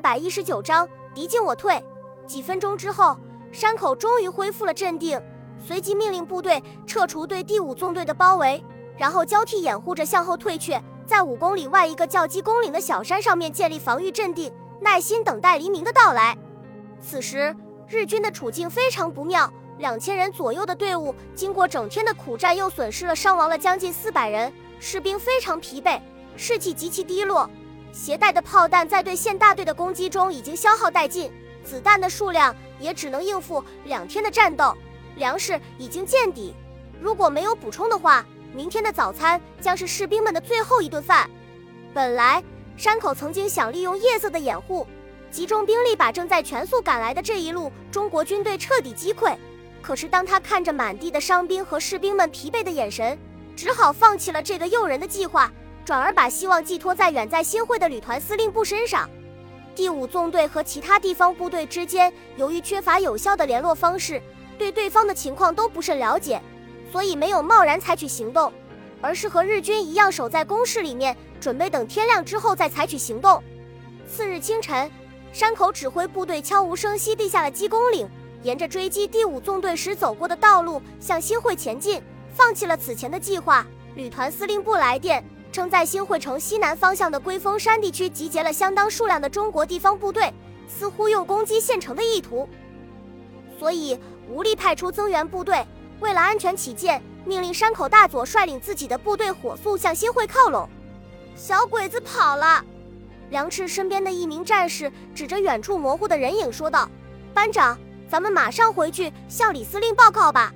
百一十九章敌进我退。几分钟之后，山口终于恢复了镇定，随即命令部队撤除对第五纵队的包围，然后交替掩护着向后退却，在五公里外一个叫鸡公岭的小山上面建立防御阵地，耐心等待黎明的到来。此时，日军的处境非常不妙，两千人左右的队伍经过整天的苦战，又损失了伤亡了将近四百人，士兵非常疲惫，士气极其低落。携带的炮弹在对线大队的攻击中已经消耗殆尽，子弹的数量也只能应付两天的战斗，粮食已经见底。如果没有补充的话，明天的早餐将是士兵们的最后一顿饭。本来山口曾经想利用夜色的掩护，集中兵力把正在全速赶来的这一路中国军队彻底击溃。可是当他看着满地的伤兵和士兵们疲惫的眼神，只好放弃了这个诱人的计划。转而把希望寄托在远在新会的旅团司令部身上。第五纵队和其他地方部队之间，由于缺乏有效的联络方式，对对方的情况都不甚了解，所以没有贸然采取行动，而是和日军一样守在工事里面，准备等天亮之后再采取行动。次日清晨，山口指挥部队悄无声息地下了鸡公岭，沿着追击第五纵队时走过的道路向新会前进，放弃了此前的计划。旅团司令部来电。称在新会城西南方向的龟峰山地区集结了相当数量的中国地方部队，似乎有攻击县城的意图，所以无力派出增援部队。为了安全起见，命令山口大佐率领自己的部队火速向新会靠拢。小鬼子跑了！梁赤身边的一名战士指着远处模糊的人影说道：“班长，咱们马上回去向李司令报告吧。”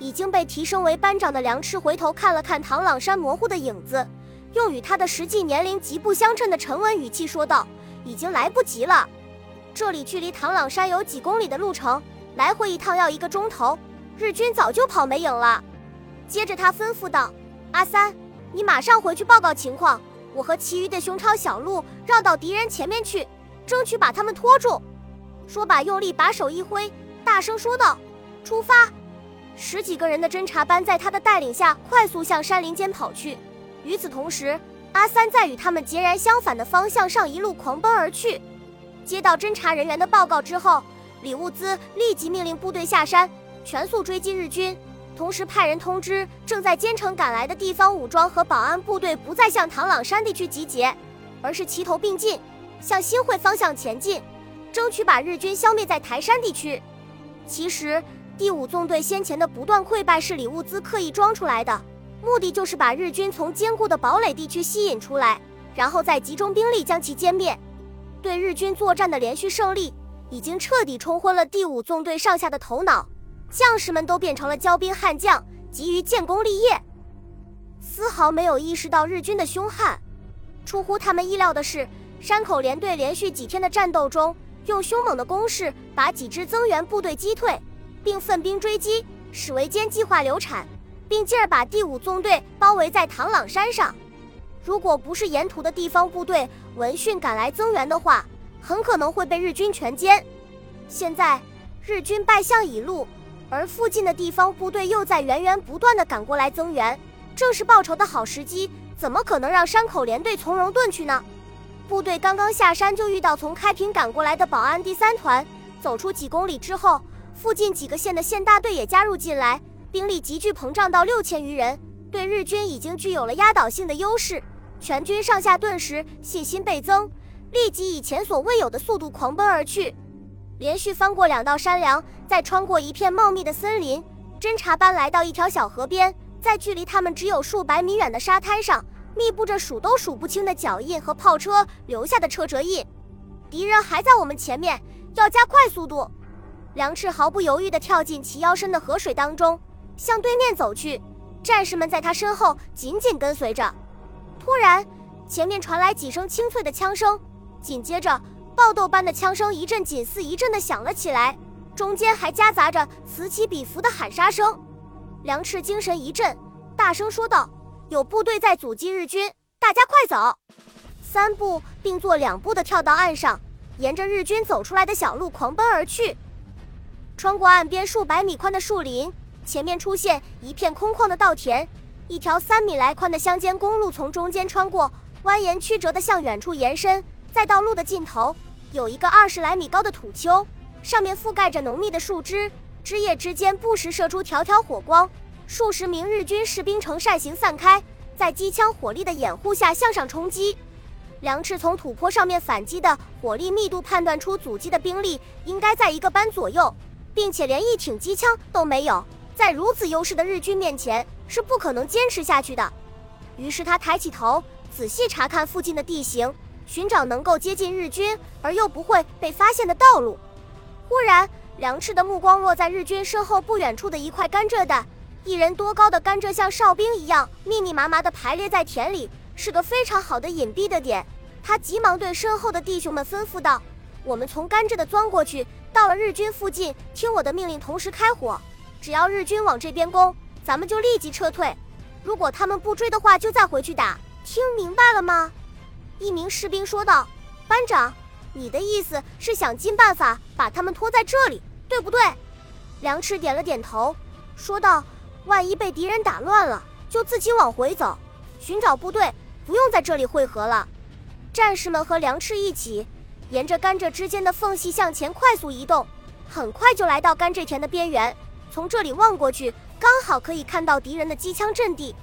已经被提升为班长的梁赤回头看了看唐朗山模糊的影子。用与他的实际年龄极不相称的沉稳语气说道：“已经来不及了，这里距离唐朗山有几公里的路程，来回一趟要一个钟头，日军早就跑没影了。”接着他吩咐道：“阿三，你马上回去报告情况，我和其余的熊超小路绕到敌人前面去，争取把他们拖住。”说罢，用力把手一挥，大声说道：“出发！”十几个人的侦察班在他的带领下快速向山林间跑去。与此同时，阿三在与他们截然相反的方向上一路狂奔而去。接到侦查人员的报告之后，李物资立即命令部队下山，全速追击日军，同时派人通知正在兼程赶来的地方武装和保安部队，不再向唐朗山地区集结，而是齐头并进，向新会方向前进，争取把日军消灭在台山地区。其实，第五纵队先前的不断溃败是李物资刻意装出来的。目的就是把日军从坚固的堡垒地区吸引出来，然后再集中兵力将其歼灭。对日军作战的连续胜利，已经彻底冲昏了第五纵队上下的头脑，将士们都变成了骄兵悍将，急于建功立业，丝毫没有意识到日军的凶悍。出乎他们意料的是，山口联队连续几天的战斗中，用凶猛的攻势把几支增援部队击退，并奋兵追击，史维坚计划流产。并进而把第五纵队包围在唐朗山上。如果不是沿途的地方部队闻讯赶来增援的话，很可能会被日军全歼。现在日军败相已露，而附近的地方部队又在源源不断的赶过来增援，正是报仇的好时机。怎么可能让山口连队从容遁去呢？部队刚刚下山，就遇到从开平赶过来的保安第三团。走出几公里之后，附近几个县的县大队也加入进来。兵力急剧膨胀到六千余人，对日军已经具有了压倒性的优势。全军上下顿时信心倍增，立即以前所未有的速度狂奔而去。连续翻过两道山梁，再穿过一片茂密的森林，侦察班来到一条小河边，在距离他们只有数百米远的沙滩上，密布着数都数不清的脚印和炮车留下的车辙印。敌人还在我们前面，要加快速度。梁赤毫不犹豫地跳进齐腰深的河水当中。向对面走去，战士们在他身后紧紧跟随着。突然，前面传来几声清脆的枪声，紧接着爆豆般的枪声一阵紧似一阵的响了起来，中间还夹杂着此起彼伏的喊杀声。梁赤精神一振，大声说道：“有部队在阻击日军，大家快走！”三步并作两步的跳到岸上，沿着日军走出来的小路狂奔而去，穿过岸边数百米宽的树林。前面出现一片空旷的稻田，一条三米来宽的乡间公路从中间穿过，蜿蜒曲折地向远处延伸。在道路的尽头，有一个二十来米高的土丘，上面覆盖着浓密的树枝，枝叶之间不时射出条条火光。数十名日军士兵呈扇形散开，在机枪火力的掩护下向上冲击。梁赤从土坡上面反击的火力密度判断出阻击的兵力应该在一个班左右，并且连一挺机枪都没有，在如此优势的日军面前是不可能坚持下去的。于是他抬起头，仔细查看附近的地形，寻找能够接近日军而又不会被发现的道路。忽然，梁赤的目光落在日军身后不远处的一块甘蔗蛋，一人多高的甘蔗像哨兵一样密密麻麻地排列在田里。是个非常好的隐蔽的点，他急忙对身后的弟兄们吩咐道：“我们从甘蔗的钻过去，到了日军附近，听我的命令，同时开火。只要日军往这边攻，咱们就立即撤退；如果他们不追的话，就再回去打。听明白了吗？”一名士兵说道：“班长，你的意思是想尽办法把他们拖在这里，对不对？”梁赤点了点头，说道：“万一被敌人打乱了，就自己往回走，寻找部队。”不用在这里汇合了，战士们和梁赤一起沿着甘蔗之间的缝隙向前快速移动，很快就来到甘蔗田的边缘。从这里望过去，刚好可以看到敌人的机枪阵地。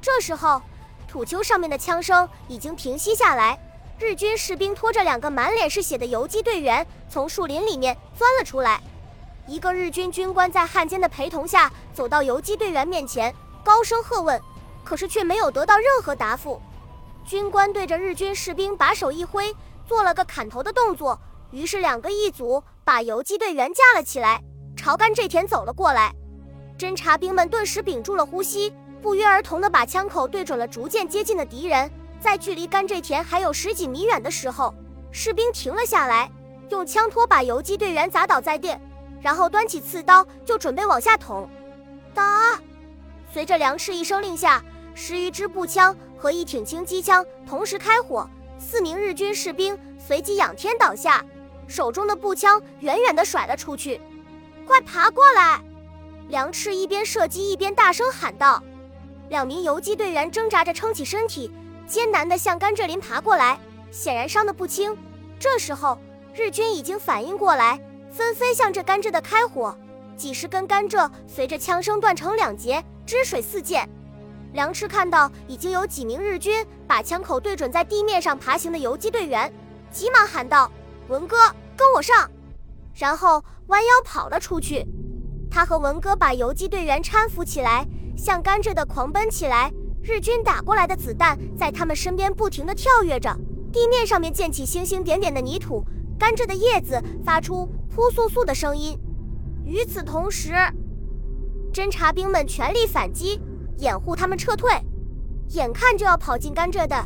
这时候，土丘上面的枪声已经平息下来，日军士兵拖着两个满脸是血的游击队员从树林里面钻了出来。一个日军军官在汉奸的陪同下走到游击队员面前，高声喝问。可是却没有得到任何答复。军官对着日军士兵把手一挥，做了个砍头的动作。于是两个一组把游击队员架了起来，朝甘蔗田走了过来。侦察兵们顿时屏住了呼吸，不约而同地把枪口对准了逐渐接近的敌人。在距离甘蔗田还有十几米远的时候，士兵停了下来，用枪托把游击队员砸倒在地，然后端起刺刀就准备往下捅。打！随着梁赤一声令下。十余支步枪和一挺轻机枪同时开火，四名日军士兵随即仰天倒下，手中的步枪远远地甩了出去。快爬过来！梁赤一边射击一边大声喊道。两名游击队员挣扎着撑起身体，艰难地向甘蔗林爬过来，显然伤得不轻。这时候，日军已经反应过来，纷纷向着甘蔗的开火，几十根甘蔗随着枪声断成两截，汁水四溅。梁赤看到已经有几名日军把枪口对准在地面上爬行的游击队员，急忙喊道：“文哥，跟我上！”然后弯腰跑了出去。他和文哥把游击队员搀扶起来，向甘蔗的狂奔起来。日军打过来的子弹在他们身边不停地跳跃着，地面上面溅起星星点点的泥土，甘蔗的叶子发出扑簌簌的声音。与此同时，侦察兵们全力反击。掩护他们撤退，眼看就要跑进甘蔗的，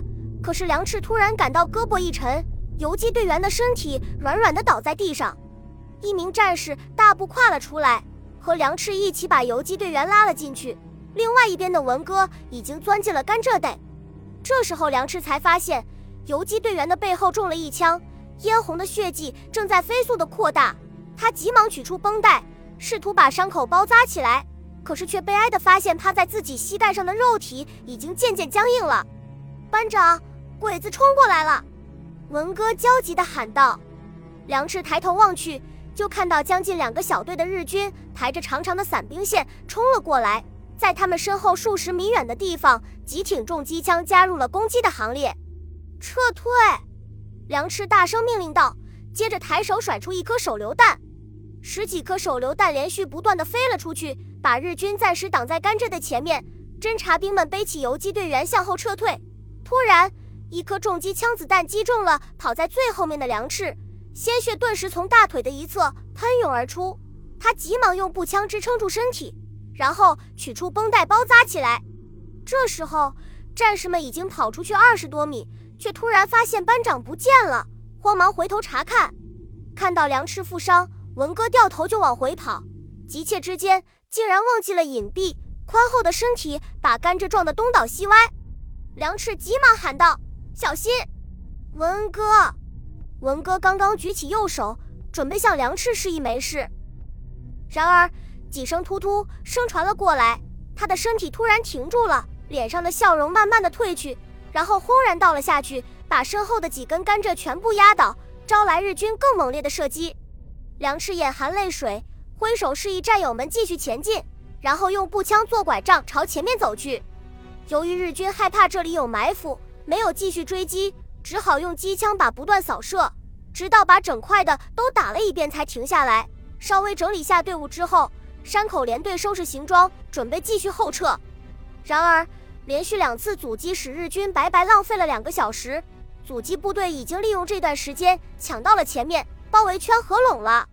可是梁赤突然感到胳膊一沉，游击队员的身体软软的倒在地上。一名战士大步跨了出来，和梁赤一起把游击队员拉了进去。另外一边的文哥已经钻进了甘蔗袋。这时候梁赤才发现，游击队员的背后中了一枪，嫣红的血迹正在飞速的扩大。他急忙取出绷带，试图把伤口包扎起来。可是却悲哀地发现，趴在自己膝盖上的肉体已经渐渐僵硬了。班长，鬼子冲过来了！文哥焦急地喊道。梁赤抬头望去，就看到将近两个小队的日军抬着长长的伞兵线冲了过来，在他们身后数十米远的地方，几挺重机枪加入了攻击的行列。撤退！梁赤大声命令道，接着抬手甩出一颗手榴弹，十几颗手榴弹连续不断地飞了出去。把日军暂时挡在甘蔗的前面，侦察兵们背起游击队员向后撤退。突然，一颗重机枪子弹击中了跑在最后面的梁赤，鲜血顿时从大腿的一侧喷涌而出。他急忙用步枪支撑住身体，然后取出绷带包扎起来。这时候，战士们已经跑出去二十多米，却突然发现班长不见了，慌忙回头查看，看到梁赤负伤，文哥掉头就往回跑，急切之间。竟然忘记了隐蔽，宽厚的身体把甘蔗撞得东倒西歪。梁赤急忙喊道：“小心，文哥！”文哥刚刚举起右手，准备向梁赤示意没事，然而几声突突声传了过来，他的身体突然停住了，脸上的笑容慢慢的褪去，然后轰然倒了下去，把身后的几根甘蔗全部压倒，招来日军更猛烈的射击。梁赤眼含泪水，挥手示意战友们继续前进，然后用步枪做拐杖朝前面走去。由于日军害怕这里有埋伏，没有继续追击，只好用机枪把不断扫射，直到把整块的都打了一遍才停下来。稍微整理下队伍之后，山口联队收拾行装，准备继续后撤。然而，连续两次阻击使日军白白浪费了两个小时。阻击部队已经利用这段时间抢到了前面，包围圈合拢了。